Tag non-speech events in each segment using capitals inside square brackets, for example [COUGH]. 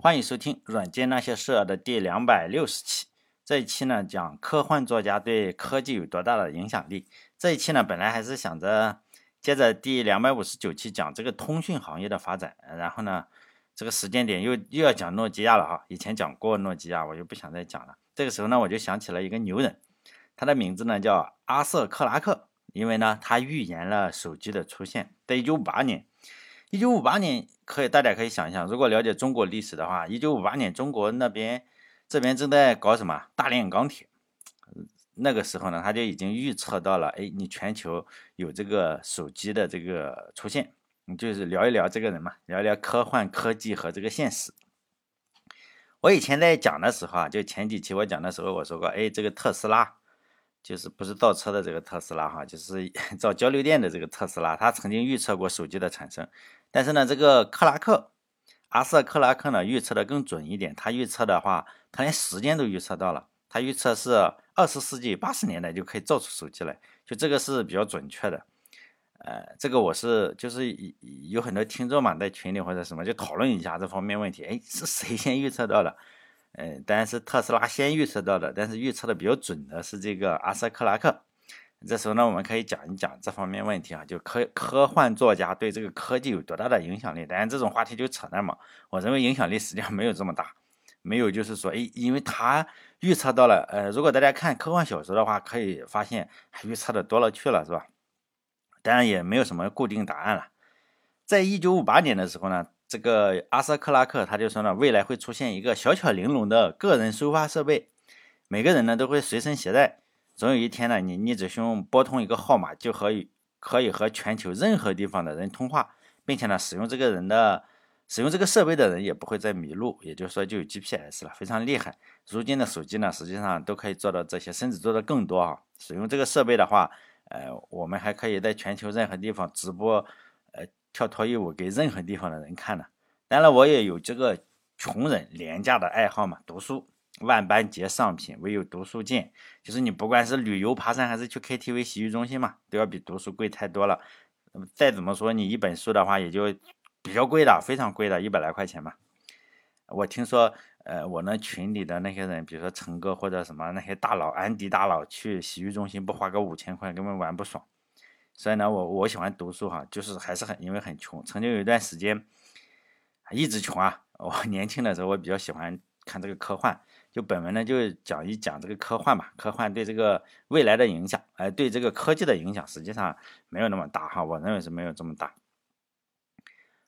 欢迎收听《软件那些事儿》的第两百六十期。这一期呢，讲科幻作家对科技有多大的影响力。这一期呢，本来还是想着接着第两百五十九期讲这个通讯行业的发展，然后呢，这个时间点又又要讲诺基亚了哈。以前讲过诺基亚，我就不想再讲了。这个时候呢，我就想起了一个牛人，他的名字呢叫阿瑟·克拉克，因为呢，他预言了手机的出现，在一九五八年。一九五八年，可以大家可以想一想，如果了解中国历史的话，一九五八年中国那边这边正在搞什么大炼钢铁，那个时候呢，他就已经预测到了，哎，你全球有这个手机的这个出现，你就是聊一聊这个人嘛，聊一聊科幻科技和这个现实。我以前在讲的时候啊，就前几期我讲的时候，我说过，哎，这个特斯拉。就是不是造车的这个特斯拉哈，就是 [LAUGHS] 造交流电的这个特斯拉，他曾经预测过手机的产生。但是呢，这个克拉克，阿瑟克拉克呢预测的更准一点。他预测的话，他连时间都预测到了。他预测是二十世纪八十年代就可以造出手机来，就这个是比较准确的。呃，这个我是就是有很多听众嘛在群里或者什么就讨论一下这方面问题。哎，是谁先预测到的？嗯，当然是特斯拉先预测到的，但是预测的比较准的是这个阿瑟克拉克。这时候呢，我们可以讲一讲这方面问题啊，就科科幻作家对这个科技有多大的影响力。当然，这种话题就扯淡嘛。我认为影响力实际上没有这么大，没有就是说，哎，因为他预测到了。呃，如果大家看科幻小说的话，可以发现预测的多了去了，是吧？当然也没有什么固定答案了。在一九五八年的时候呢。这个阿瑟克拉克他就说呢，未来会出现一个小巧玲珑的个人收发设备，每个人呢都会随身携带。总有一天呢，你你只需要拨通一个号码，就可以可以和全球任何地方的人通话，并且呢，使用这个人的使用这个设备的人也不会再迷路。也就是说，就有 GPS 了，非常厉害。如今的手机呢，实际上都可以做到这些，甚至做的更多啊。使用这个设备的话，呃，我们还可以在全球任何地方直播。呃跳脱衣舞给任何地方的人看呢。当然，我也有这个穷人廉价的爱好嘛，读书。万般皆上品，唯有读书贱。就是你不管是旅游、爬山，还是去 KTV、洗浴中心嘛，都要比读书贵太多了。再怎么说，你一本书的话，也就比较贵的，非常贵的，一百来块钱嘛。我听说，呃，我那群里的那些人，比如说陈哥或者什么那些大佬、安迪大佬，去洗浴中心不花个五千块，根本玩不爽。所以呢，我我喜欢读书哈，就是还是很因为很穷，曾经有一段时间一直穷啊。我 [LAUGHS] 年轻的时候，我比较喜欢看这个科幻，就本文呢就讲一讲这个科幻嘛，科幻对这个未来的影响，哎，对这个科技的影响，实际上没有那么大哈，我认为是没有这么大。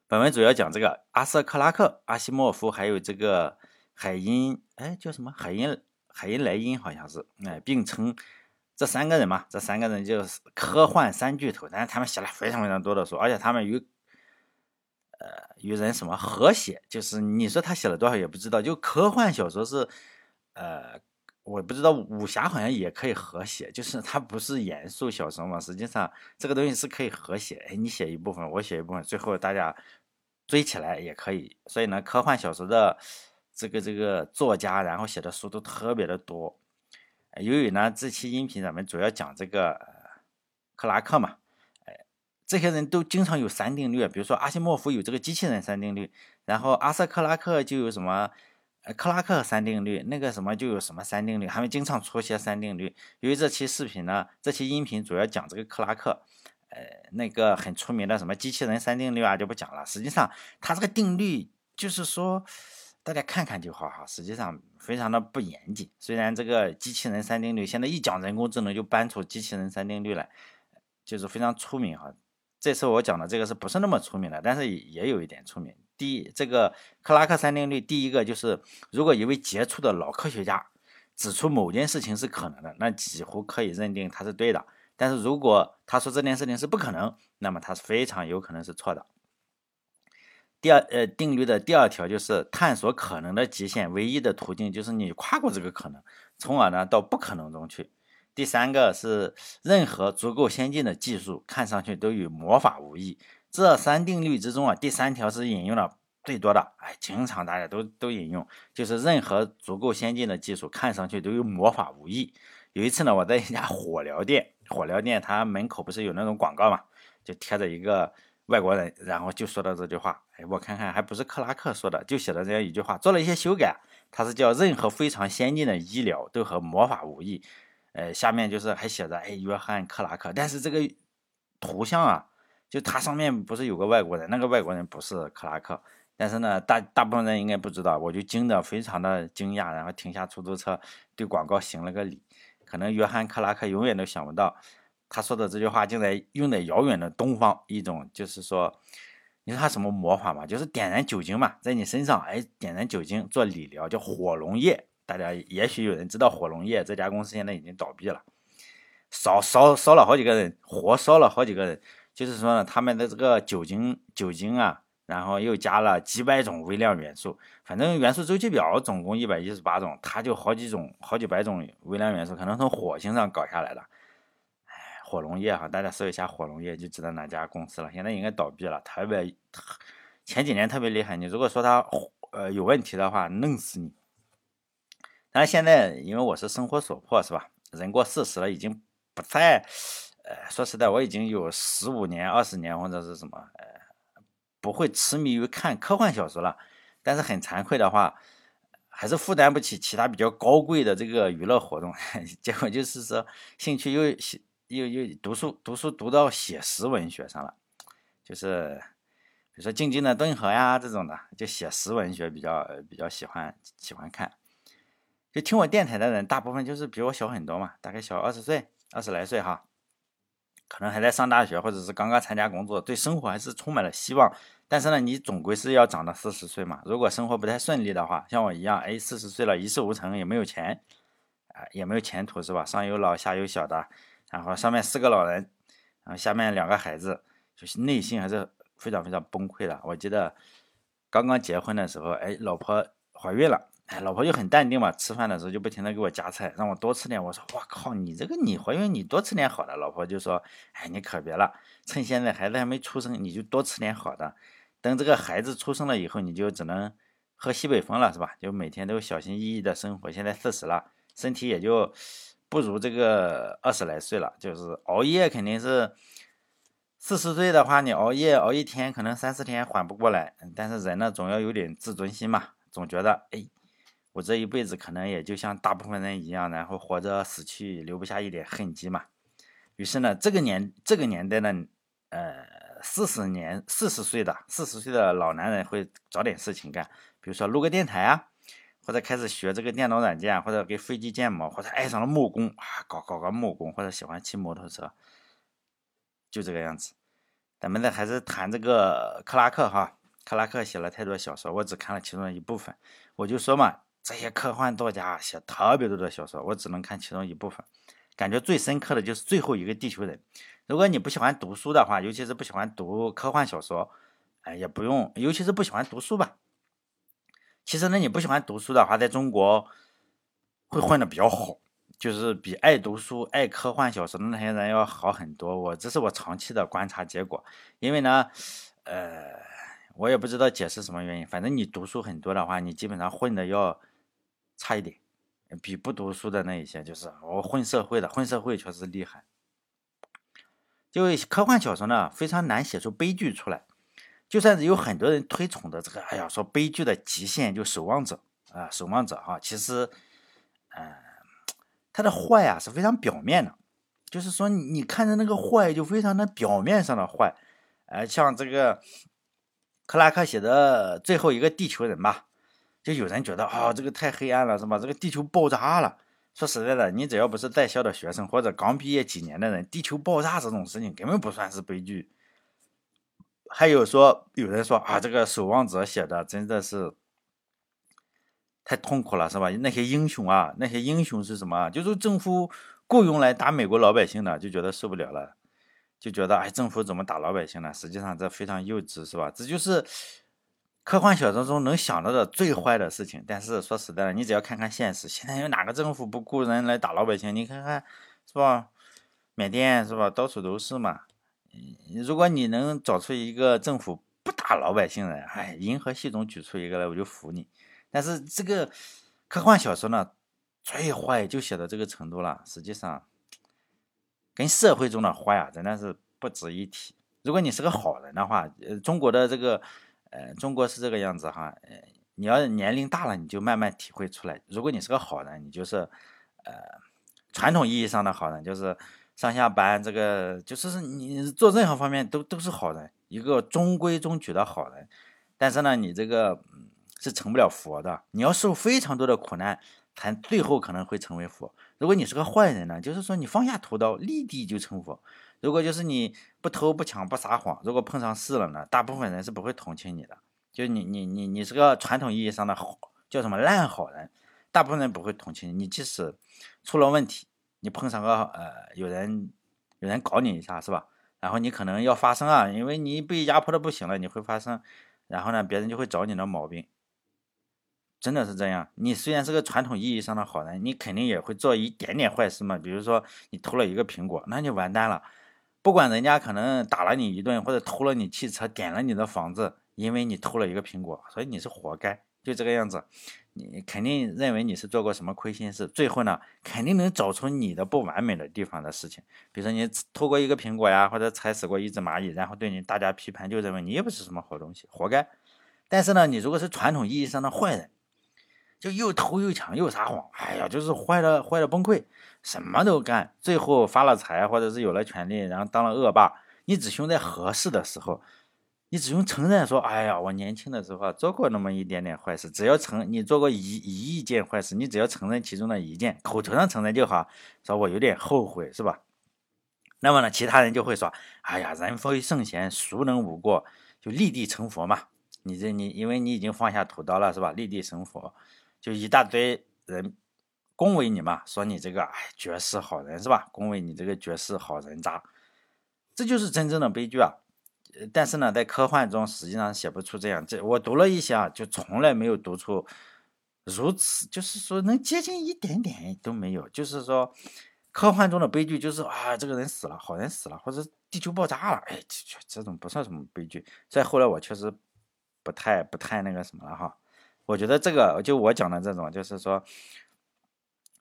本文主要讲这个阿瑟克拉克、阿西莫夫，还有这个海因，哎，叫什么海因海因莱因，好像是，哎，并称。这三个人嘛，这三个人就是科幻三巨头，但是他们写了非常非常多的书，而且他们与呃与人什么和谐，就是你说他写了多少也不知道。就科幻小说是，呃，我不知道武侠好像也可以和谐，就是它不是严肃小说嘛。实际上这个东西是可以和谐，哎，你写一部分，我写一部分，最后大家追起来也可以。所以呢，科幻小说的这个这个作家，然后写的书都特别的多。由于呢，这期音频咱们主要讲这个克拉克嘛，哎，这些人都经常有三定律，比如说阿西莫夫有这个机器人三定律，然后阿瑟克拉克就有什么呃克拉克三定律，那个什么就有什么三定律，他们经常出些三定律。由于这期视频呢，这期音频主要讲这个克拉克，呃，那个很出名的什么机器人三定律啊就不讲了。实际上，他这个定律就是说。大家看看就好哈，实际上非常的不严谨。虽然这个机器人三定律现在一讲人工智能就搬出机器人三定律来，就是非常出名哈。这次我讲的这个是不是那么出名的？但是也有一点出名。第一，这个克拉克三定律，第一个就是如果一位杰出的老科学家指出某件事情是可能的，那几乎可以认定他是对的。但是如果他说这件事情是不可能，那么他是非常有可能是错的。第二，呃，定律的第二条就是探索可能的极限，唯一的途径就是你跨过这个可能，从而呢到不可能中去。第三个是任何足够先进的技术看上去都与魔法无异。这三定律之中啊，第三条是引用了最多的，哎，经常大家都都引用，就是任何足够先进的技术看上去都与魔法无异。有一次呢，我在一家火疗店，火疗店它门口不是有那种广告嘛，就贴着一个。外国人，然后就说到这句话，哎，我看看还不是克拉克说的，就写了这样一句话，做了一些修改，他是叫任何非常先进的医疗都和魔法无异，呃，下面就是还写着哎约翰克拉克，但是这个图像啊，就它上面不是有个外国人，那个外国人不是克拉克，但是呢大大部分人应该不知道，我就惊得非常的惊讶，然后停下出租车对广告行了个礼，可能约翰克拉克永远都想不到。他说的这句话就在用在遥远的东方，一种就是说，你说他什么魔法嘛？就是点燃酒精嘛，在你身上，哎，点燃酒精做理疗，叫火龙液。大家也许有人知道火龙液，这家公司现在已经倒闭了，烧烧烧了好几个人，活烧了好几个人。就是说呢，他们的这个酒精酒精啊，然后又加了几百种微量元素，反正元素周期表总共一百一十八种，它就好几种好几百种微量元素，可能从火星上搞下来的。火龙液哈，大家搜一下火龙液就知道哪家公司了。现在应该倒闭了，特别前几年特别厉害。你如果说它呃有问题的话，弄死你。但是现在因为我是生活所迫是吧？人过四十了，已经不再呃说实在，我已经有十五年、二十年或者是什么呃不会痴迷于看科幻小说了。但是很惭愧的话，还是负担不起其他比较高贵的这个娱乐活动。[LAUGHS] 结果就是说兴趣又。又又读书读书读到写实文学上了，就是比如说静静的顿河呀这种的，就写实文学比较比较喜欢喜欢看。就听我电台的人，大部分就是比我小很多嘛，大概小二十岁二十来岁哈，可能还在上大学或者是刚刚参加工作，对生活还是充满了希望。但是呢，你总归是要长到四十岁嘛。如果生活不太顺利的话，像我一样，哎，四十岁了一事无成，也没有钱啊，也没有前途是吧？上有老下有小的。然后上面四个老人，然后下面两个孩子，就是内心还是非常非常崩溃的。我记得刚刚结婚的时候，哎，老婆怀孕了，哎，老婆就很淡定嘛，吃饭的时候就不停的给我夹菜，让我多吃点。我说，我靠，你这个你怀孕你多吃点好的。老婆就说，哎，你可别了，趁现在孩子还没出生，你就多吃点好的。等这个孩子出生了以后，你就只能喝西北风了，是吧？就每天都小心翼翼的生活。现在四十了，身体也就。不如这个二十来岁了，就是熬夜肯定是四十岁的话，你熬夜熬一天，可能三四天缓不过来。但是人呢，总要有点自尊心嘛，总觉得哎，我这一辈子可能也就像大部分人一样，然后活着死去，留不下一点痕迹嘛。于是呢，这个年这个年代呢，呃，四十年四十岁的四十岁的老男人会找点事情干，比如说录个电台啊。或者开始学这个电脑软件，或者给飞机建模，或者爱上了木工啊，搞搞个木工，或者喜欢骑摩托车，就这个样子。咱们呢还是谈这个克拉克哈，克拉克写了太多小说，我只看了其中一部分。我就说嘛，这些科幻作家写特别多的小说，我只能看其中一部分。感觉最深刻的就是最后一个地球人。如果你不喜欢读书的话，尤其是不喜欢读科幻小说，哎，也不用，尤其是不喜欢读书吧。其实呢，你不喜欢读书的话，在中国会混的比较好，就是比爱读书、爱科幻小说的那些人要好很多。我这是我长期的观察结果。因为呢，呃，我也不知道解释什么原因，反正你读书很多的话，你基本上混的要差一点，比不读书的那一些，就是我混社会的，混社会确实厉害。就科幻小说呢，非常难写出悲剧出来。就算是有很多人推崇的这个，哎呀，说悲剧的极限就守望者啊，守望者哈，其实，嗯，他的坏啊是非常表面的，就是说你看着那个坏就非常的表面上的坏，呃，像这个克拉克写的最后一个地球人吧，就有人觉得啊，这个太黑暗了，是吧？这个地球爆炸了。说实在的，你只要不是在校的学生或者刚毕业几年的人，地球爆炸这种事情根本不算是悲剧。还有说，有人说啊，这个守望者写的真的是太痛苦了，是吧？那些英雄啊，那些英雄是什么？就是政府雇佣来打美国老百姓的，就觉得受不了了，就觉得哎，政府怎么打老百姓呢？实际上这非常幼稚，是吧？这就是科幻小说中能想到的最坏的事情。但是说实在的，你只要看看现实，现在有哪个政府不雇人来打老百姓？你看看，是吧？缅甸是吧？到处都是嘛。如果你能找出一个政府不打老百姓的，哎，银河系中举出一个来，我就服你。但是这个科幻小说呢，最坏就写到这个程度了。实际上，跟社会中的坏啊，真的是不值一提。如果你是个好人的话，呃，中国的这个，呃，中国是这个样子哈，呃，你要年龄大了，你就慢慢体会出来。如果你是个好人，你就是，呃，传统意义上的好人，就是上下班这个，就是你做任何方面都都是好人，一个中规中矩的好人。但是呢，你这个是成不了佛的，你要受非常多的苦难，才最后可能会成为佛。如果你是个坏人呢，就是说你放下屠刀，立地就成佛。如果就是你不偷不抢不撒谎，如果碰上事了呢，大部分人是不会同情你的。就你你你你是个传统意义上的好叫什么烂好人，大部分人不会同情你。你即使出了问题，你碰上个呃有人有人搞你一下是吧？然后你可能要发声啊，因为你被压迫的不行了，你会发声，然后呢别人就会找你的毛病。真的是这样，你虽然是个传统意义上的好人，你肯定也会做一点点坏事嘛。比如说你偷了一个苹果，那就完蛋了。不管人家可能打了你一顿，或者偷了你汽车，点了你的房子，因为你偷了一个苹果，所以你是活该，就这个样子。你肯定认为你是做过什么亏心事，最后呢，肯定能找出你的不完美的地方的事情。比如说你偷过一个苹果呀，或者踩死过一只蚂蚁，然后对你大家批判，就认为你也不是什么好东西，活该。但是呢，你如果是传统意义上的坏人，就又偷又抢又撒谎，哎呀，就是坏的坏的崩溃，什么都干，最后发了财或者是有了权利，然后当了恶霸。你只凶在合适的时候，你只用承认说，哎呀，我年轻的时候做过那么一点点坏事。只要承你做过一一亿件坏事，你只要承认其中的一件，口头上承认就好，说我有点后悔，是吧？那么呢，其他人就会说，哎呀，人非圣贤，孰能无过？就立地成佛嘛。你这你因为你已经放下屠刀了，是吧？立地成佛。就一大堆人恭维你嘛，说你这个哎绝世好人是吧？恭维你这个绝世好人渣，这就是真正的悲剧啊！但是呢，在科幻中实际上写不出这样。这我读了一些啊，就从来没有读出如此，就是说能接近一点点都没有。就是说，科幻中的悲剧就是啊，这个人死了，好人死了，或者地球爆炸了，哎，这这种不算什么悲剧。再后来我确实不太不太那个什么了哈。我觉得这个就我讲的这种，就是说，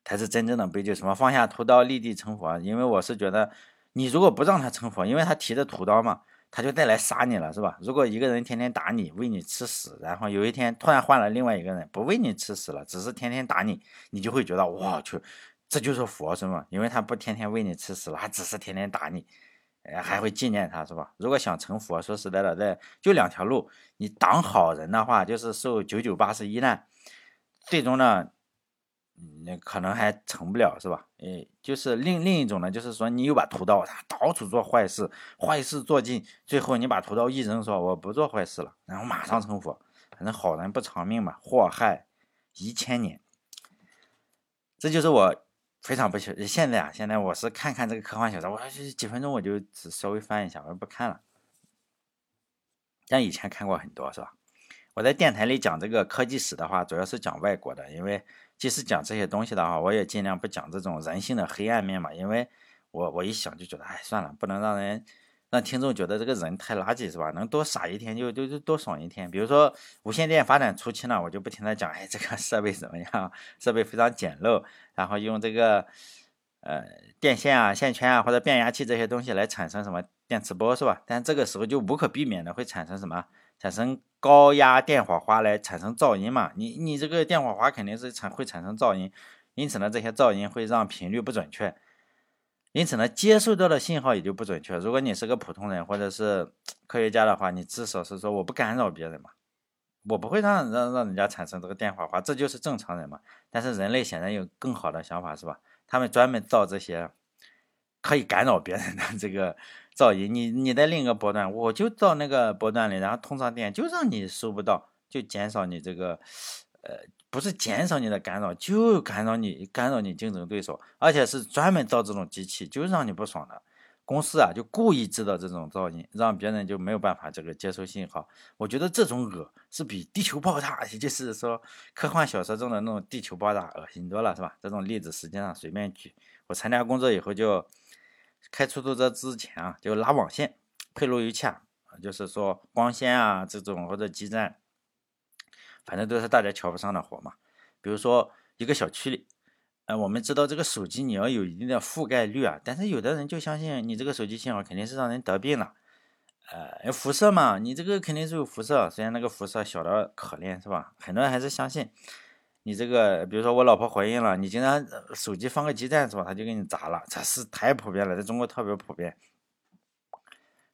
才是真正的悲剧。什么放下屠刀立地成佛？因为我是觉得，你如果不让他成佛，因为他提着屠刀嘛，他就带来杀你了，是吧？如果一个人天天打你，喂你吃屎，然后有一天突然换了另外一个人，不喂你吃屎了，只是天天打你，你就会觉得，我去，这就是佛是吗？因为他不天天喂你吃屎了，他只是天天打你。还会纪念他是吧？如果想成佛，说实在的，在就两条路。你当好人的话，就是受九九八十一难，最终呢，那可能还成不了是吧？哎，就是另另一种呢，就是说你有把屠刀，到处做坏事，坏事做尽，最后你把屠刀一扔，说我不做坏事了，然后马上成佛。反正好人不长命嘛，祸害一千年。这就是我。非常不喜现在啊，现在我是看看这个科幻小说，我几分钟我就只稍微翻一下，我就不看了。像以前看过很多，是吧？我在电台里讲这个科技史的话，主要是讲外国的，因为即使讲这些东西的话，我也尽量不讲这种人性的黑暗面嘛，因为我我一想就觉得，哎，算了，不能让人。让听众觉得这个人太垃圾是吧？能多傻一天就就就多爽一天。比如说无线电发展初期呢，我就不停的讲，哎，这个设备怎么样？设备非常简陋，然后用这个呃电线啊、线圈啊或者变压器这些东西来产生什么电磁波是吧？但这个时候就无可避免的会产生什么？产生高压电火花来产生噪音嘛？你你这个电火花肯定是产会产生噪音，因此呢，这些噪音会让频率不准确。因此呢，接受到的信号也就不准确。如果你是个普通人或者是科学家的话，你至少是说我不干扰别人嘛，我不会让让让人家产生这个电火花，这就是正常人嘛。但是人类显然有更好的想法，是吧？他们专门造这些可以干扰别人的这个噪音。你你在另一个波段，我就到那个波段里，然后通上电，就让你收不到，就减少你这个呃。不是减少你的干扰，就干扰你，干扰你竞争对手，而且是专门造这种机器，就让你不爽的公司啊，就故意制造这种噪音，让别人就没有办法这个接收信号。我觉得这种恶是比地球爆炸，也就是说科幻小说中的那种地球爆炸恶心多了，是吧？这种例子实际上随便举。我参加工作以后就开出租车之前啊，就拉网线配路由器啊，就是说光纤啊这种或者基站。反正都是大家瞧不上的活嘛，比如说一个小区里，呃，我们知道这个手机你要有一定的覆盖率啊，但是有的人就相信你这个手机信号肯定是让人得病了，呃，辐射嘛，你这个肯定是有辐射，虽然那个辐射小的可怜，是吧？很多人还是相信你这个，比如说我老婆怀孕了，你经常手机放个基站是吧，他就给你砸了，这是太普遍了，在中国特别普遍。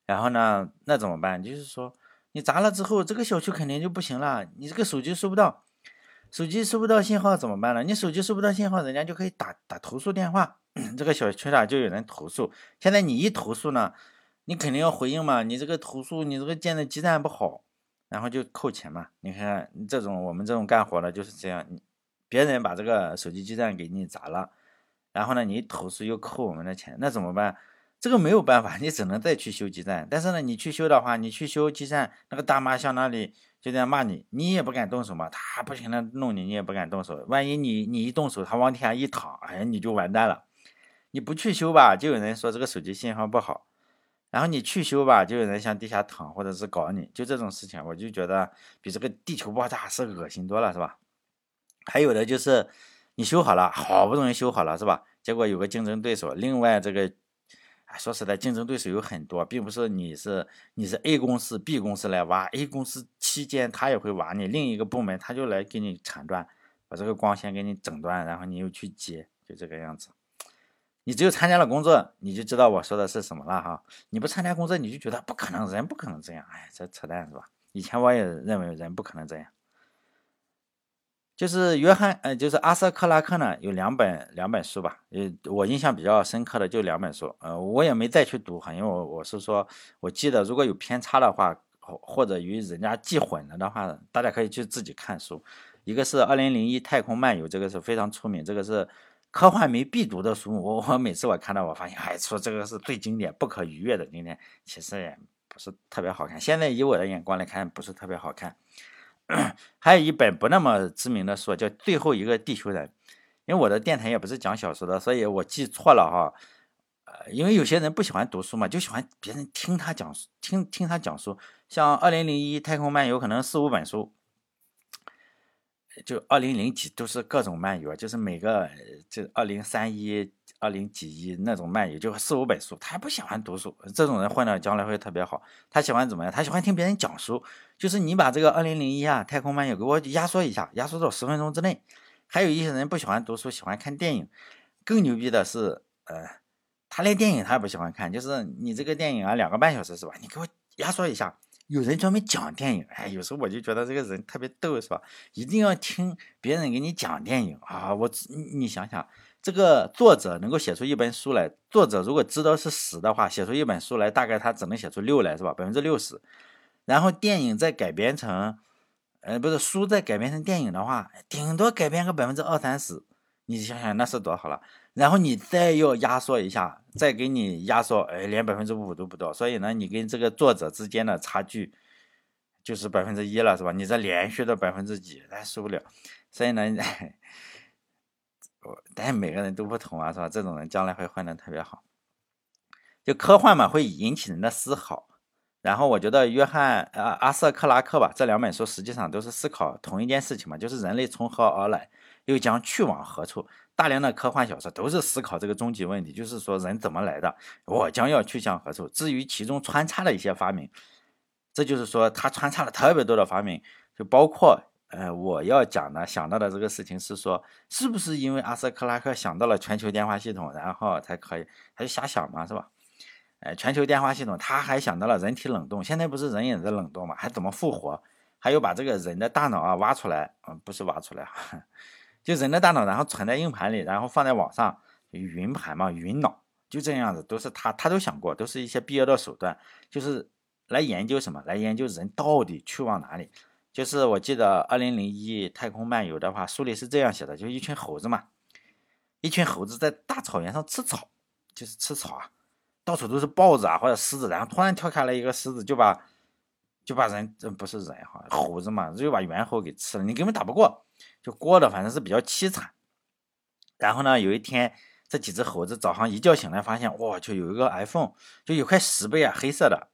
然后呢，那怎么办？就是说你砸了之后，这个小区肯定就不行了，你这个手机收不到，手机收不到信号怎么办呢？你手机收不到信号，人家就可以打打投诉电话，这个小区啊就有人投诉。现在你一投诉呢？你肯定要回应嘛？你这个投诉，你这个建的基站不好，然后就扣钱嘛。你看这种我们这种干活的就是这样，别人把这个手机基站给你砸了，然后呢你投诉又扣我们的钱，那怎么办？这个没有办法，[LAUGHS] 你只能再去修基站。但是呢，你去修的话，你去修基站，那个大妈向那里就这样骂你，你也不敢动手嘛。他不停的弄你，你也不敢动手。万一你你一动手，他往地下一躺，哎，你就完蛋了。你不去修吧，就有人说这个手机信号不好。然后你去修吧，就有人向地下躺，或者是搞你，就这种事情，我就觉得比这个地球爆炸是恶心多了，是吧？还有的就是你修好了，好不容易修好了，是吧？结果有个竞争对手，另外这个，说实在，竞争对手有很多，并不是你是你是 A 公司、B 公司来挖，A 公司期间他也会挖你，另一个部门他就来给你铲断，把这个光纤给你整断，然后你又去接，就这个样子。你只有参加了工作，你就知道我说的是什么了哈。你不参加工作，你就觉得不可能，人不可能这样。哎，这扯淡是吧？以前我也认为人不可能这样。就是约翰，呃，就是阿瑟克拉克呢，有两本两本书吧。呃，我印象比较深刻的就两本书。呃，我也没再去读哈，因为我我是说，我记得如果有偏差的话，或者与人家记混了的话，大家可以去自己看书。一个是《二零零一太空漫游》，这个是非常出名，这个是。科幻迷必读的书，我我每次我看到，我发现，哎，说这个是最经典、不可逾越的经典，其实也不是特别好看。现在以我的眼光来看，不是特别好看。[CLEARS THROAT] 还有一本不那么知名的书，叫《最后一个地球人》，因为我的电台也不是讲小说的，所以我记错了哈。呃，因为有些人不喜欢读书嘛，就喜欢别人听他讲书，听听他讲书。像《二零零一太空漫游》，可能四五本书。就二零零几都是各种漫游，就是每个这二零三一、二零几一那种漫游，就四五本书。他还不喜欢读书，这种人混到将来会特别好。他喜欢怎么样？他喜欢听别人讲书。就是你把这个二零零一啊太空漫游给我压缩一下，压缩到十分钟之内。还有一些人不喜欢读书，喜欢看电影。更牛逼的是，呃，他连电影他也不喜欢看，就是你这个电影啊两个半小时是吧？你给我压缩一下。有人专门讲电影，哎，有时候我就觉得这个人特别逗，是吧？一定要听别人给你讲电影啊！我你想想，这个作者能够写出一本书来，作者如果知道是十的话，写出一本书来，大概他只能写出六来，是吧？百分之六十。然后电影再改编成，呃，不是书再改编成电影的话，顶多改编个百分之二三十。你想想那是多好了。然后你再要压缩一下。再给你压缩，哎，连百分之五都不到，所以呢，你跟这个作者之间的差距就是百分之一了，是吧？你这连续的百分之几，咱受不了。所以呢，[LAUGHS] 但是每个人都不同啊，是吧？这种人将来会混得特别好。就科幻嘛，会引起人的思考。然后我觉得约翰啊阿瑟克拉克吧，这两本书实际上都是思考同一件事情嘛，就是人类从何而来，又将去往何处。大量的科幻小说都是思考这个终极问题，就是说人怎么来的，我将要去向何处。至于其中穿插的一些发明，这就是说他穿插了特别多的发明，就包括呃我要讲的想到的这个事情是说，是不是因为阿瑟克拉克想到了全球电话系统，然后才可以，他就瞎想嘛，是吧？哎，全球电话系统，他还想到了人体冷冻，现在不是人也在冷冻嘛，还怎么复活？还有把这个人的大脑啊挖出来，嗯，不是挖出来。[LAUGHS] 就人的大脑，然后存在硬盘里，然后放在网上，云盘嘛，云脑，就这样子，都是他，他都想过，都是一些必要的手段，就是来研究什么，来研究人到底去往哪里。就是我记得《二零零一太空漫游》的话，书里是这样写的，就一群猴子嘛，一群猴子在大草原上吃草，就是吃草啊，到处都是豹子啊或者狮子，然后突然跳下来一个狮子，就把就把人，这不是人哈，猴子嘛，就把猿猴给吃了，你根本打不过。就过得反正是比较凄惨，然后呢，有一天这几只猴子早上一觉醒来，发现哇，就有一个 iPhone，就有块石碑啊，黑色的，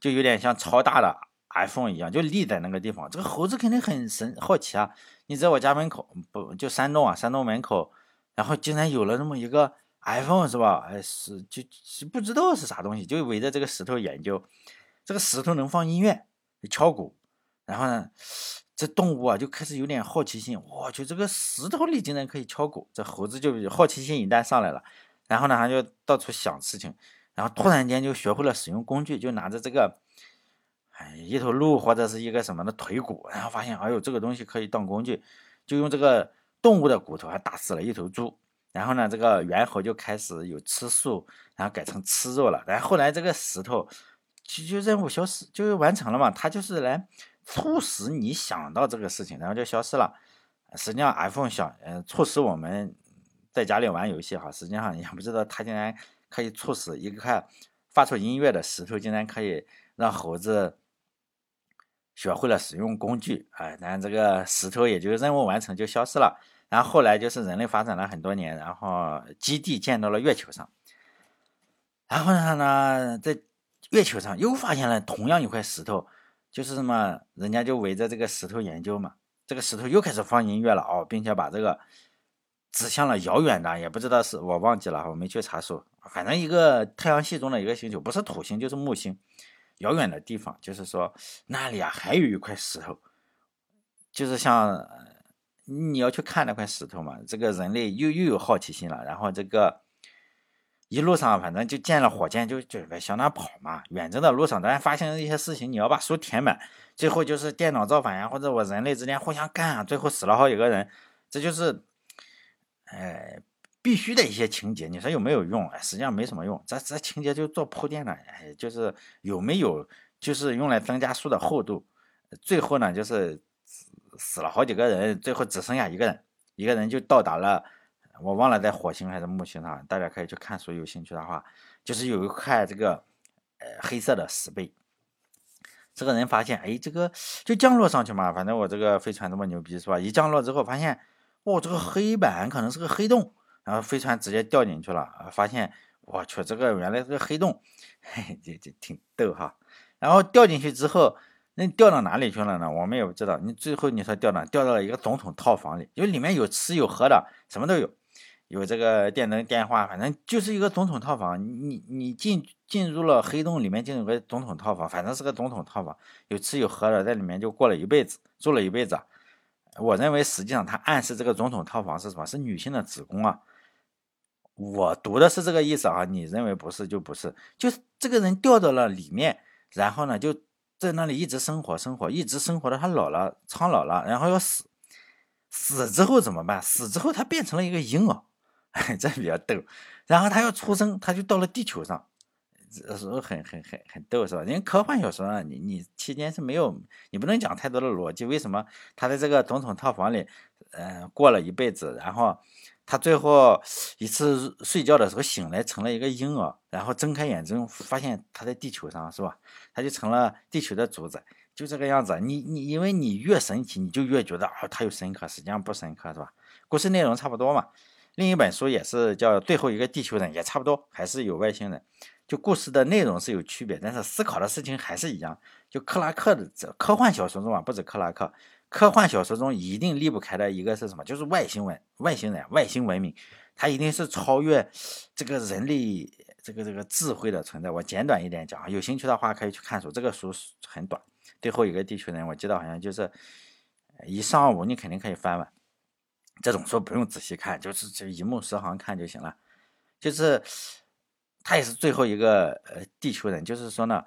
就有点像超大的 iPhone 一样，就立在那个地方。这个猴子肯定很神好奇啊，你在我家门口不就山洞啊，山洞门口，然后竟然有了那么一个 iPhone 是吧？哎，是就是不知道是啥东西，就围着这个石头研究。这个石头能放音乐，敲鼓，然后呢，这动物啊就开始有点好奇心，我去，这个石头里竟然可以敲鼓，这猴子就好奇心一旦上来了，然后呢，他就到处想事情，然后突然间就学会了使用工具，就拿着这个，哎，一头鹿或者是一个什么的腿骨，然后发现，哎呦，这个东西可以当工具，就用这个动物的骨头还打死了一头猪。然后呢，这个猿猴就开始有吃素，然后改成吃肉了。然后后来这个石头就就任务消失，就完成了嘛。它就是来促使你想到这个事情，然后就消失了。实际上，iPhone 想呃促使我们在家里玩游戏哈，实际上也不知道它竟然可以促使一个发出音乐的石头，竟然可以让猴子学会了使用工具。哎，但这个石头也就任务完成就消失了。然后后来就是人类发展了很多年，然后基地建到了月球上，然后呢呢，在月球上又发现了同样一块石头，就是什么，人家就围着这个石头研究嘛，这个石头又开始放音乐了哦，并且把这个指向了遥远的，也不知道是我忘记了，我没去查数，反正一个太阳系中的一个星球，不是土星就是木星，遥远的地方，就是说那里啊还有一块石头，就是像。你要去看那块石头嘛？这个人类又又有好奇心了，然后这个一路上反正就建了火箭，就就向那跑嘛。远征的路上，当然发生一些事情，你要把书填满。最后就是电脑造反呀，或者我人类之间互相干啊，最后死了好几个人。这就是，哎，必须的一些情节。你说有没有用？哎，实际上没什么用。这这情节就做铺垫了，哎，就是有没有，就是用来增加书的厚度。最后呢，就是。死了好几个人，最后只剩下一个人，一个人就到达了，我忘了在火星还是木星上，大家可以去看书，有兴趣的话，就是有一块这个呃黑色的石碑，这个人发现，哎，这个就降落上去嘛，反正我这个飞船这么牛逼是吧？一降落之后发现，哦，这个黑板可能是个黑洞，然后飞船直接掉进去了，发现我去，这个原来是个黑洞，[LAUGHS] 嘿，这这挺逗哈，然后掉进去之后。那掉到哪里去了呢？我们也不知道。你最后你说掉哪？掉到了一个总统套房里，就里面有吃有喝的，什么都有，有这个电灯、电话，反正就是一个总统套房。你你进进入了黑洞里面，进入个总统套房，反正是个总统套房，有吃有喝的，在里面就过了一辈子，住了一辈子。我认为实际上他暗示这个总统套房是什么？是女性的子宫啊。我读的是这个意思啊，你认为不是就不是，就是这个人掉到了里面，然后呢就。在那里一直生活，生活一直生活到他老了，苍老了，然后要死。死之后怎么办？死之后他变成了一个婴儿，[LAUGHS] 这比较逗。然后他要出生，他就到了地球上，这时候很很很很逗，是吧？因为科幻小说啊，你你期间是没有，你不能讲太多的逻辑。为什么他在这个总统套房里，呃，过了一辈子，然后？他最后一次睡觉的时候醒来成了一个婴儿，然后睁开眼睛发现他在地球上，是吧？他就成了地球的主宰，就这个样子。你你因为你越神奇，你就越觉得啊他有深刻，实际上不深刻，是吧？故事内容差不多嘛。另一本书也是叫《最后一个地球人》，也差不多，还是有外星人。就故事的内容是有区别，但是思考的事情还是一样。就克拉克的这科幻小说中啊，不止克拉克。科幻小说中一定离不开的一个是什么？就是外星文、外星人、外星文明，它一定是超越这个人类这个这个智慧的存在。我简短一点讲，有兴趣的话可以去看书，这个书很短。最后一个地球人，我记得好像就是一上午，你肯定可以翻完。这种书不用仔细看，就是就一目十行看就行了。就是他也是最后一个呃地球人，就是说呢，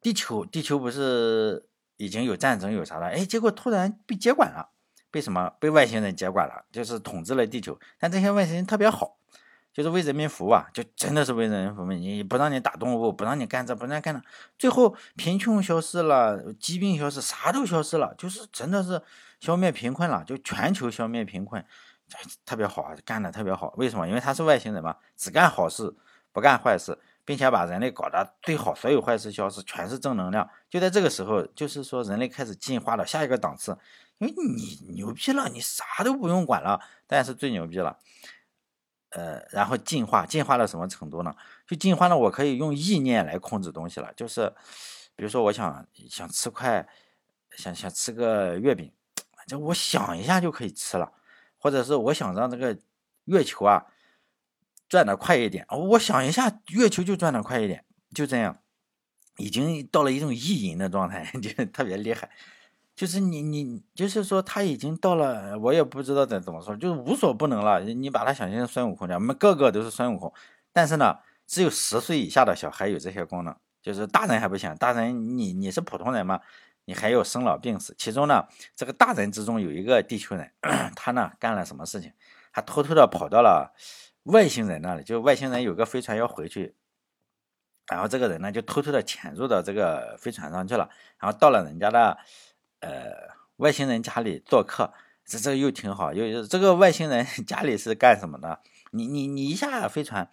地球地球不是。已经有战争有啥了？哎，结果突然被接管了，被什么？被外星人接管了，就是统治了地球。但这些外星人特别好，就是为人民服务啊，就真的是为人民服务。你不让你打动物，不让你干这，不让你干那，最后贫穷消失了，疾病消失，啥都消失了，就是真的是消灭贫困了，就全球消灭贫困，特别好啊，干的特别好。为什么？因为他是外星人嘛，只干好事，不干坏事。并且把人类搞得最好，所有坏事消失，全是正能量。就在这个时候，就是说人类开始进化到下一个档次，因为你牛逼了，你啥都不用管了，但是最牛逼了。呃，然后进化，进化到什么程度呢？就进化了，我可以用意念来控制东西了。就是，比如说，我想想吃块，想想吃个月饼，就我想一下就可以吃了，或者是我想让这个月球啊。转的快一点，我想一下，月球就转的快一点，就这样。已经到了一种意淫的状态，[LAUGHS] 就特别厉害。就是你你就是说他已经到了，我也不知道怎怎么说，就是无所不能了。你把他想象成孙悟空这样，我们个个都是孙悟空。但是呢，只有十岁以下的小孩有这些功能，就是大人还不行。大人你你是普通人嘛，你还有生老病死。其中呢，这个大人之中有一个地球人，[CLEARS THROAT] 他呢干了什么事情？他偷偷的跑到了外星人那里，就外星人有个飞船要回去，然后这个人呢就偷偷的潜入到这个飞船上去了，然后到了人家的。呃，外星人家里做客，这这又挺好。又这个外星人 [LAUGHS] 家里是干什么的？你你你一下飞船，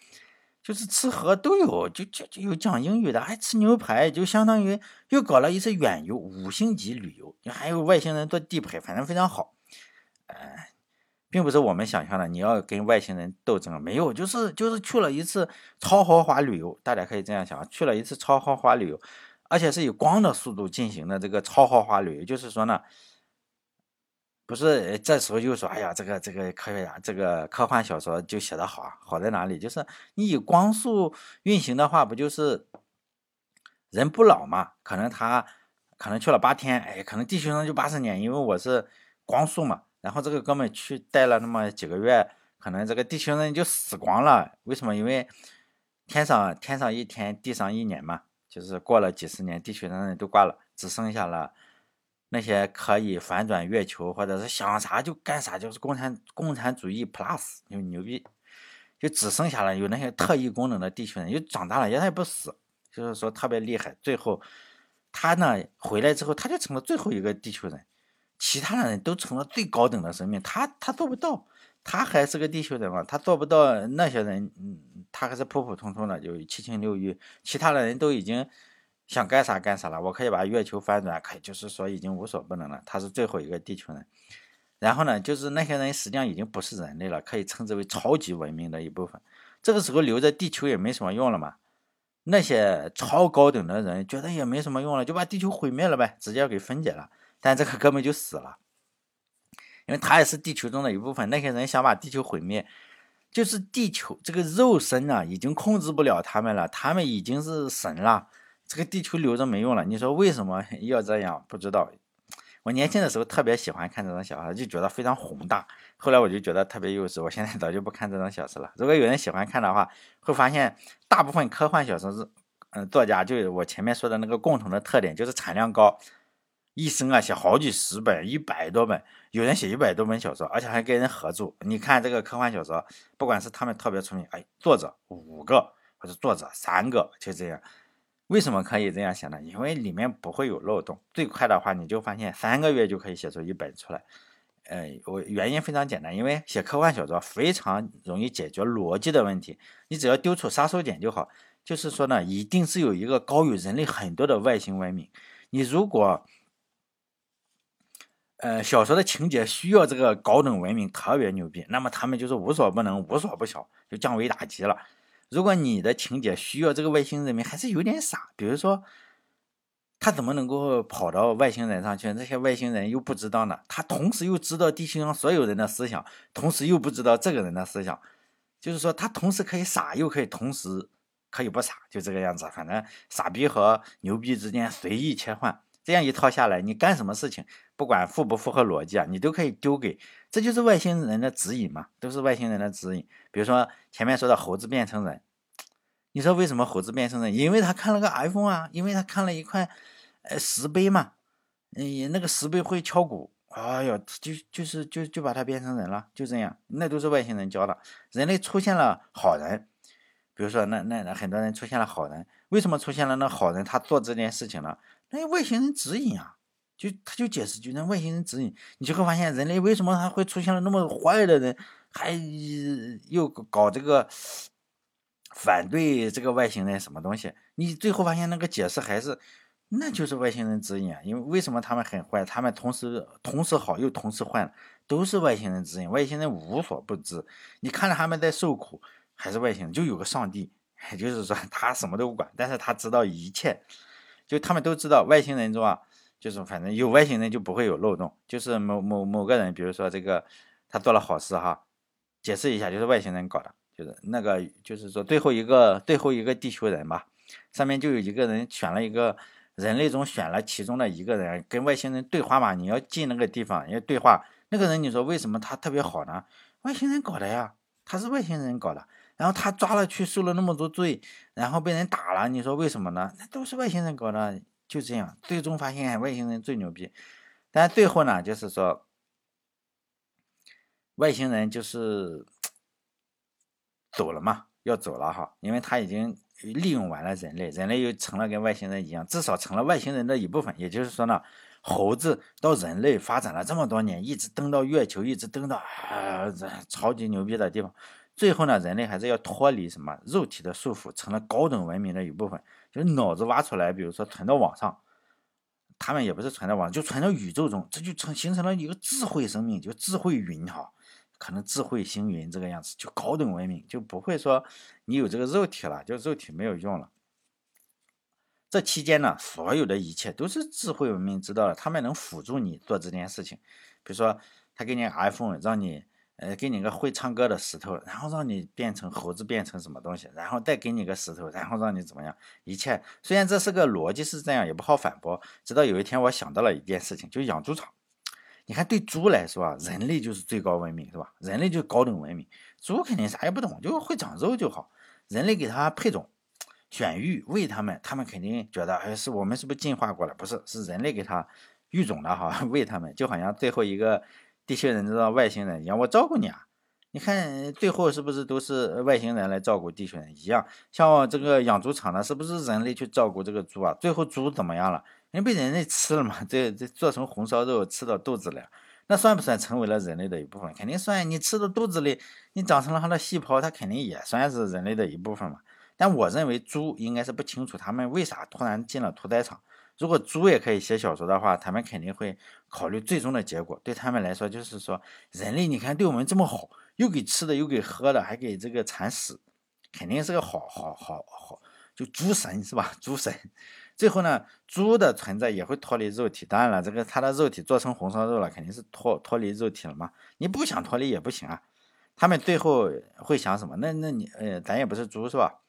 就是吃喝都有，就就就有讲英语的，还吃牛排，就相当于又搞了一次远游，五星级旅游。还有外星人做地陪，反正非常好。呃，并不是我们想象的，你要跟外星人斗争，没有，就是就是去了一次超豪华旅游，大家可以这样想，去了一次超豪华旅游。而且是以光的速度进行的这个超豪华旅游，就是说呢，不是这时候就说，哎呀，这个这个科学家，这个科幻小说就写的好啊，好在哪里？就是你以光速运行的话，不就是人不老嘛？可能他可能去了八天，哎，可能地球上就八十年，因为我是光速嘛。然后这个哥们去待了那么几个月，可能这个地球人就死光了。为什么？因为天上天上一天，地上一年嘛。就是过了几十年，地球人都挂了，只剩下了那些可以反转月球，或者是想啥就干啥，就是共产共产主义 plus 就牛逼，就只剩下了有那些特异功能的地球人，又长大了，也他也不死，就是说特别厉害。最后他呢回来之后，他就成了最后一个地球人，其他的人都成了最高等的生命，他他做不到。他还是个地球人嘛，他做不到那些人，嗯，他还是普普通通的，就七情六欲，其他的人都已经想干啥干啥了。我可以把月球翻转，可以就是说已经无所不能了。他是最后一个地球人，然后呢，就是那些人实际上已经不是人类了，可以称之为超级文明的一部分。这个时候留在地球也没什么用了嘛，那些超高等的人觉得也没什么用了，就把地球毁灭了呗，直接给分解了。但这个哥们就死了。因为他也是地球中的一部分，那些人想把地球毁灭，就是地球这个肉身啊，已经控制不了他们了，他们已经是神了，这个地球留着没用了。你说为什么 [LAUGHS] 要这样？不知道。我年轻的时候特别喜欢看这种小说，就觉得非常宏大。后来我就觉得特别幼稚，我现在早就不看这种小说了。如果有人喜欢看的话，会发现大部分科幻小说是，嗯，作家就我前面说的那个共同的特点，就是产量高。一生啊，写好几十本、一百多本，有人写一百多本小说，而且还跟人合作。你看这个科幻小说，不管是他们特别出名，哎，作者五个或者作者三个，就这样。为什么可以这样写呢？因为里面不会有漏洞。最快的话，你就发现三个月就可以写出一本出来。呃，我原因非常简单，因为写科幻小说非常容易解决逻辑的问题，你只要丢出杀手锏就好。就是说呢，一定是有一个高于人类很多的外星文明。你如果呃，小说的情节需要这个高等文明特别牛逼，那么他们就是无所不能、无所不晓，就降维打击了。如果你的情节需要这个外星人民还是有点傻，比如说他怎么能够跑到外星人上去？这些外星人又不知道呢？他同时又知道地球上所有人的思想，同时又不知道这个人的思想，就是说他同时可以傻，又可以同时可以不傻，就这个样子。反正傻逼和牛逼之间随意切换。这样一套下来，你干什么事情，不管符不符合逻辑啊，你都可以丢给，这就是外星人的指引嘛，都是外星人的指引。比如说前面说的猴子变成人，你说为什么猴子变成人？因为他看了个 iPhone 啊，因为他看了一块呃石碑嘛，嗯，那个石碑会敲鼓，哎呦，就就是就就把它变成人了，就这样，那都是外星人教的。人类出现了好人，比如说那那那很多人出现了好人，为什么出现了那好人？他做这件事情呢？那外星人指引啊，就他就解释，就那外星人指引，你就会发现人类为什么他会出现了那么坏的人，还又搞这个反对这个外星人什么东西？你最后发现那个解释还是，那就是外星人指引啊。因为为什么他们很坏？他们同时同时好又同时坏，都是外星人指引。外星人无所不知，你看着他们在受苦，还是外星人？就有个上帝，就是说他什么都不管，但是他知道一切。就他们都知道外星人中啊，就是反正有外星人就不会有漏洞。就是某某某个人，比如说这个他做了好事哈，解释一下，就是外星人搞的，就是那个就是说最后一个最后一个地球人吧，上面就有一个人选了一个人类中选了其中的一个人跟外星人对话嘛，你要进那个地方要对话，那个人你说为什么他特别好呢？外星人搞的呀，他是外星人搞的，然后他抓了去受了那么多罪，然后被人打了，你说为什么呢？那都是外星人搞的，就这样，最终发现外星人最牛逼，但最后呢，就是说。外星人就是 [TSK] 走了嘛，要走了哈，因为他已经利用完了人类，人类又成了跟外星人一样，至少成了外星人的一部分。也就是说呢，猴子到人类发展了这么多年，一直登到月球，一直登到啊超级牛逼的地方，最后呢，人类还是要脱离什么肉体的束缚，成了高等文明的一部分。就是脑子挖出来，比如说存到网上，他们也不是存到网上，就存到宇宙中，这就成形成了一个智慧生命，就智慧云哈。可能智慧星云这个样子，就高等文明就不会说你有这个肉体了，就肉体没有用了。这期间呢，所有的一切都是智慧文明知道了，他们能辅助你做这件事情。比如说，他给你 iPhone，让你呃给你个会唱歌的石头，然后让你变成猴子，变成什么东西，然后再给你个石头，然后让你怎么样？一切虽然这是个逻辑是这样，也不好反驳。直到有一天，我想到了一件事情，就养猪场。你看，对猪来说啊，人类就是最高文明，是吧？人类就是高等文明。猪肯定啥也不懂，就会长肉就好。人类给它配种、选育、喂它们，它们肯定觉得，哎，是我们是不是进化过了？不是，是人类给它育种的哈，喂它们，就好像最后一个地球人知道外星人一样，我照顾你啊。你看最后是不是都是外星人来照顾地球人一样？像这个养猪场的，是不是人类去照顾这个猪啊？最后猪怎么样了？人被人类吃了嘛？这这做成红烧肉吃到肚子里，那算不算成为了人类的一部分？肯定算。你吃到肚子里，你长成了它的细胞，它肯定也算是人类的一部分嘛。但我认为猪应该是不清楚他们为啥突然进了屠宰场。如果猪也可以写小说的话，他们肯定会考虑最终的结果。对他们来说，就是说人类，你看对我们这么好，又给吃的，又给喝的，还给这个铲屎，肯定是个好好好好，就猪神是吧？猪神。最后呢，猪的存在也会脱离肉体。当然了，这个它的肉体做成红烧肉了，肯定是脱脱离肉体了嘛。你不想脱离也不行啊。他们最后会想什么？那那你呃，咱也不是猪是吧？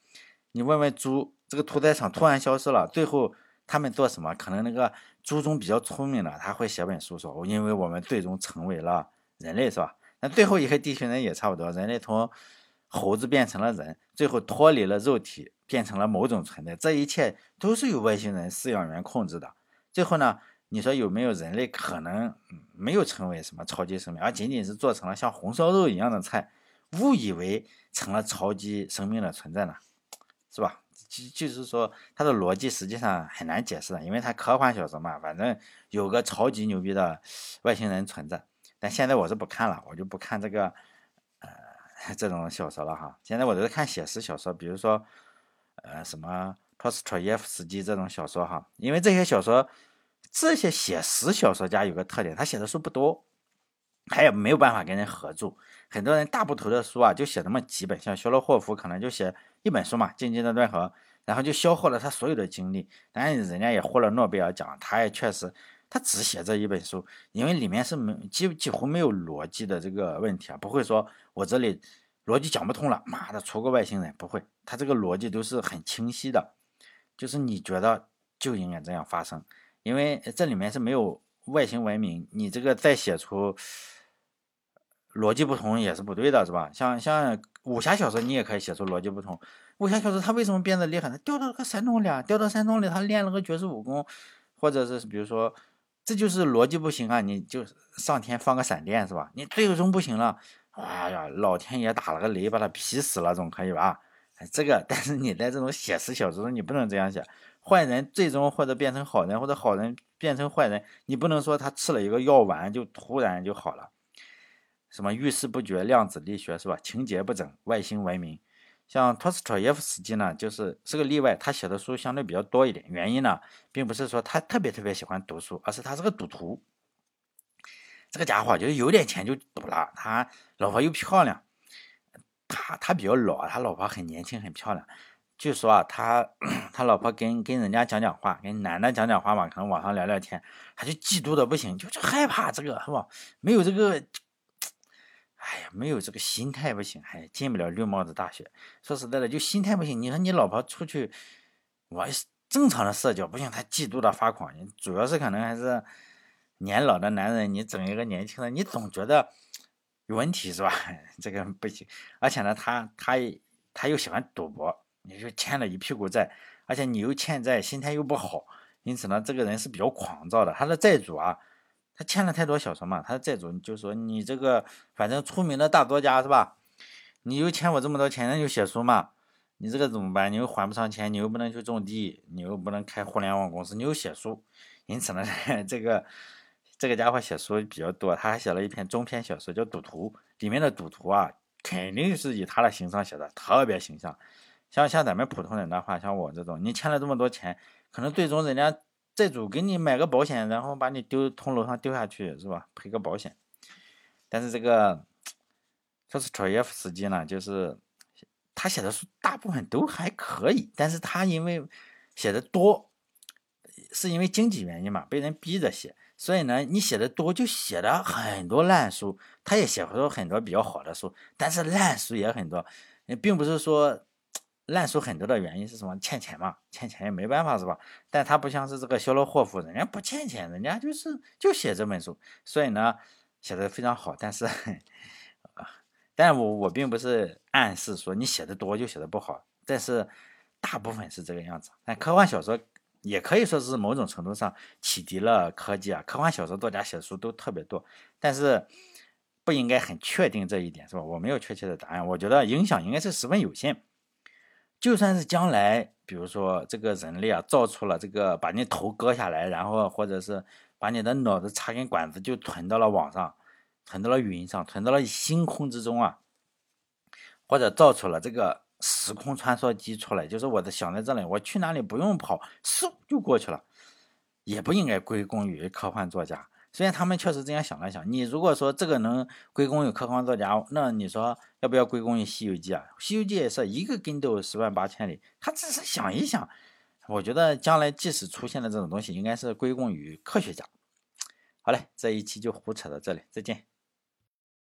你问问猪，这个屠宰场突然消失了，最后他们做什么？可能那个猪中比较聪明的，他会写本书说，因为我们最终成为了人类是吧？那最后一个地球人也差不多，人类从猴子变成了人，最后脱离了肉体。变成了某种存在，这一切都是由外星人饲养员控制的。最后呢，你说有没有人类可能没有成为什么超级生命，而仅仅是做成了像红烧肉一样的菜，误以为成了超级生命的存在呢？是吧？就就是说，它的逻辑实际上很难解释的，因为它科幻小说嘛，反正有个超级牛逼的外星人存在。但现在我是不看了，我就不看这个呃 [LAUGHS] 这种小说了哈。现在我都是看写实小说，比如说。呃，什么托斯托耶夫斯基这种小说哈，因为这些小说，这些写实小说家有个特点，他写的书不多，他也没有办法跟人合著。很多人大部头的书啊，就写那么几本，像肖洛霍夫可能就写一本书嘛，《静静的顿河》，然后就消耗了他所有的精力。当然，人家也获了诺贝尔奖，他也确实，他只写这一本书，因为里面是没几几乎没有逻辑的这个问题啊，不会说我这里。逻辑讲不通了，妈的，出个外星人不会，他这个逻辑都是很清晰的，就是你觉得就应该这样发生，因为这里面是没有外星文明，你这个再写出逻辑不同也是不对的，是吧？像像武侠小说，你也可以写出逻辑不同。武侠小说他为什么变得厉害呢？掉到个山洞里，啊，掉到山洞里，他练了个绝世武功，或者是比如说，这就是逻辑不行啊，你就上天放个闪电，是吧？你最终不行了。哎呀，老天爷打了个雷，把他劈死了，总可以吧？这个，但是你在这种写实小说中，你不能这样写。坏人最终或者变成好人，或者好人变成坏人，你不能说他吃了一个药丸就突然就好了。什么遇事不决、量子力学是吧？情节不整、外星文明。像托斯托耶夫斯基呢，就是是个例外，他写的书相对比较多一点。原因呢，并不是说他特别特别喜欢读书，而是他是个赌徒。这个家伙就是有点钱就赌了，他老婆又漂亮，他他比较老，他老婆很年轻很漂亮。据说啊，他他老婆跟跟人家讲讲话，跟男的讲讲话嘛，可能网上聊聊天，他就嫉妒的不行，就就害怕这个是吧？没有这个，哎呀，没有这个心态不行，还进不了绿帽子大学。说实在的，就心态不行。你说你老婆出去我正常的社交不行，他嫉妒的发狂。主要是可能还是年老的男人，你整一个年轻人，你总觉得有问题是吧？[LAUGHS] 这个不行。而且呢，他他他又喜欢赌博，你就欠了一屁股债，而且你又欠债，心态又不好，因此呢，这个人是比较狂躁的。他的债主啊，他欠了太多小说嘛，他的债主就说你这个反正出名的大作家是吧？你又欠我这么多钱，那就写书嘛。你这个怎么办？你又还不上钱，你又不能去种地，你又不能开互联网公司，你又写书，因此呢，[LAUGHS] 这个这个家伙写书比较多，他还写了一篇中篇小说叫《赌徒》，里面的赌徒啊，肯定是以他的形象写的，特别形象。像像咱们普通人的话，像我这种，你欠了这么多钱，可能最终人家债主给你买个保险，然后把你丢从楼上丢下去，是吧？赔个保险。但是这个托斯托耶夫斯基呢，就是。他写的书大部分都还可以，但是他因为写的多，是因为经济原因嘛，被人逼着写，所以呢，你写的多就写了很多烂书。他也写出很多比较好的书，但是烂书也很多，并不是说烂书很多的原因是什么？欠钱嘛，欠钱也没办法是吧？但他不像是这个肖洛霍夫，人家不欠钱，人家就是就写这本书，所以呢，写的非常好，但是。但我我并不是暗示说你写的多就写的不好，但是大部分是这个样子。但科幻小说也可以说是某种程度上启迪了科技啊。科幻小说作家写的书都特别多，但是不应该很确定这一点，是吧？我没有确切的答案。我觉得影响应该是十分有限。就算是将来，比如说这个人类啊造出了这个把你头割下来，然后或者是把你的脑子插根管子就存到了网上。存到了云上，存到了星空之中啊，或者造出了这个时空穿梭机出来，就是我的想在这里，我去哪里不用跑，嗖就过去了，也不应该归功于科幻作家。虽然他们确实这样想了想，你如果说这个能归功于科幻作家，那你说要不要归功于《西游记》啊？《西游记》也是一个跟斗十万八千里，他只是想一想。我觉得将来即使出现了这种东西，应该是归功于科学家。好嘞，这一期就胡扯到这里，再见。